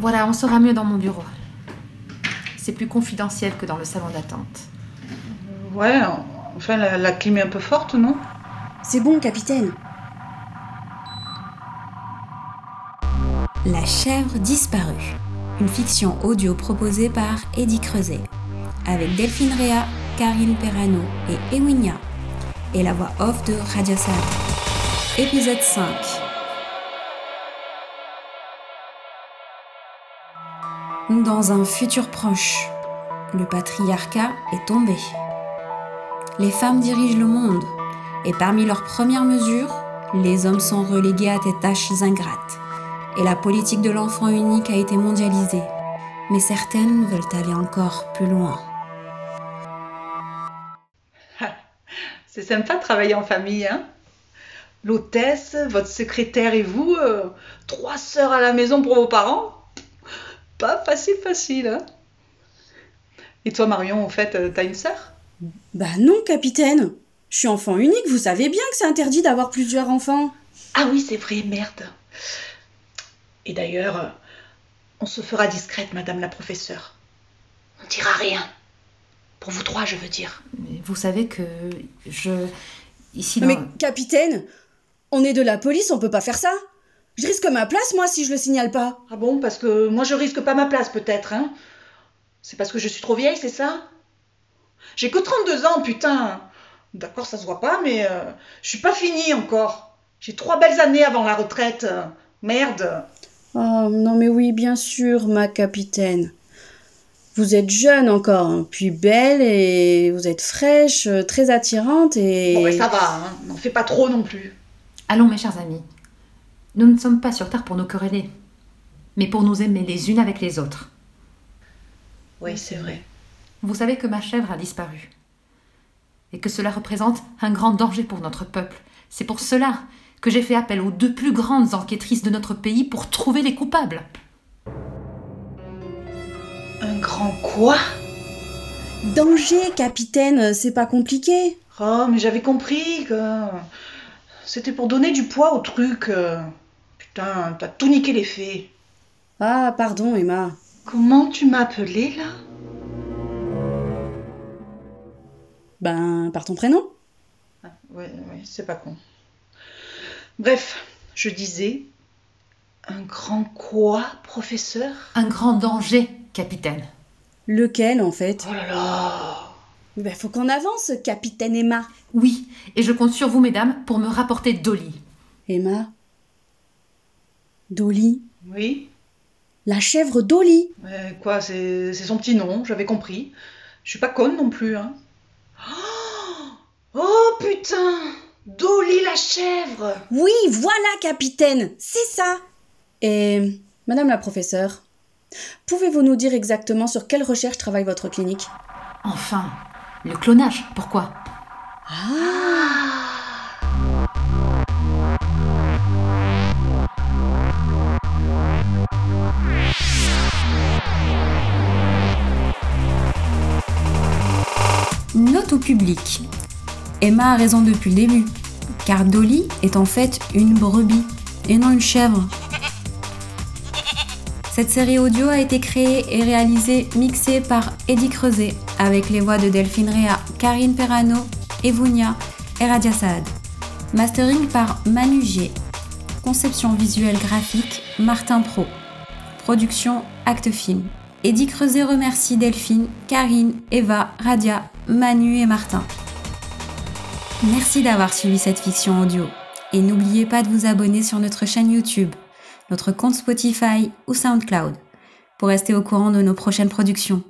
Voilà, on sera mieux dans mon bureau. C'est plus confidentiel que dans le salon d'attente. Ouais, enfin, la, la clim est un peu forte, non? C'est bon, capitaine. La chèvre disparue. Une fiction audio proposée par Eddie Creuset. Avec Delphine Réa, Karine Perrano et Ewinia. Et la voix off de Radio. Épisode 5. Dans un futur proche, le patriarcat est tombé. Les femmes dirigent le monde et parmi leurs premières mesures, les hommes sont relégués à des tâches ingrates et la politique de l'enfant unique a été mondialisée. Mais certaines veulent aller encore plus loin. C'est sympa de travailler en famille, hein L'hôtesse, votre secrétaire et vous, euh, trois sœurs à la maison pour vos parents? Pas facile, facile, hein Et toi, Marion, en fait, euh, t'as une sœur? Bah non, capitaine. Je suis enfant unique, vous savez bien que c'est interdit d'avoir plusieurs enfants. Ah oui, c'est vrai, merde. Et d'ailleurs, euh, on se fera discrète, madame la professeure. On dira rien. Pour vous trois, je veux dire. Mais vous savez que je. Ici. Mais capitaine, on est de la police, on peut pas faire ça. Je risque ma place, moi, si je le signale pas. Ah bon Parce que moi, je risque pas ma place, peut-être, hein C'est parce que je suis trop vieille, c'est ça? J'ai que 32 ans, putain D'accord, ça se voit pas, mais euh, je suis pas finie encore. J'ai trois belles années avant la retraite. Merde Oh, non mais oui, bien sûr, ma capitaine. Vous êtes jeune encore, hein, puis belle, et vous êtes fraîche, très attirante, et... Bon, ben ça va, hein. n'en fais pas trop non plus. Allons, mes chers amis. Nous ne sommes pas sur Terre pour nous quereller, mais pour nous aimer les unes avec les autres. Oui, c'est vrai. Vous savez que ma chèvre a disparu. Et que cela représente un grand danger pour notre peuple. C'est pour cela que j'ai fait appel aux deux plus grandes enquêtrices de notre pays pour trouver les coupables. Un grand quoi? Danger, capitaine, c'est pas compliqué. Oh, mais j'avais compris que c'était pour donner du poids au truc. Putain, t'as tout niqué les faits. Ah, pardon, Emma. Comment tu m'as appelé là? Ben, par ton prénom? Ah, Oui, oui, c'est pas con. Bref, je disais. Un grand quoi, professeur? Un grand danger, capitaine. Lequel, en fait? Oh là là Ben, faut qu'on avance, capitaine Emma. Oui, et je compte sur vous, mesdames, pour me rapporter Dolly. Emma? Dolly? Oui? La chèvre Dolly Mais Quoi, c'est c'est son petit nom, j'avais compris. Je suis pas conne non plus, hein. Oh, oh putain Dolly la chèvre Oui, voilà, capitaine, c'est ça. Et, madame la professeure, pouvez-vous nous dire exactement sur quelle recherche travaille votre clinique? Enfin, le clonage, pourquoi Note au public. Emma a raison depuis le début, car Dolly est en fait une brebis et non une chèvre. Cette série audio a été créée et réalisée, mixée par Eddie Creuset, avec les voix de Delphine Réa, Karine Perrano, Evunia et Radia Saad. Mastering par Manu Gier. Conception visuelle graphique, Martin Pro. Production Acte Film. Eddie Creuset remercie Delphine, Karine, Eva, Radia, Manu et Martin. Merci d'avoir suivi cette fiction audio. Et n'oubliez pas de vous abonner sur notre chaîne YouTube, notre compte Spotify ou SoundCloud pour rester au courant de nos prochaines productions.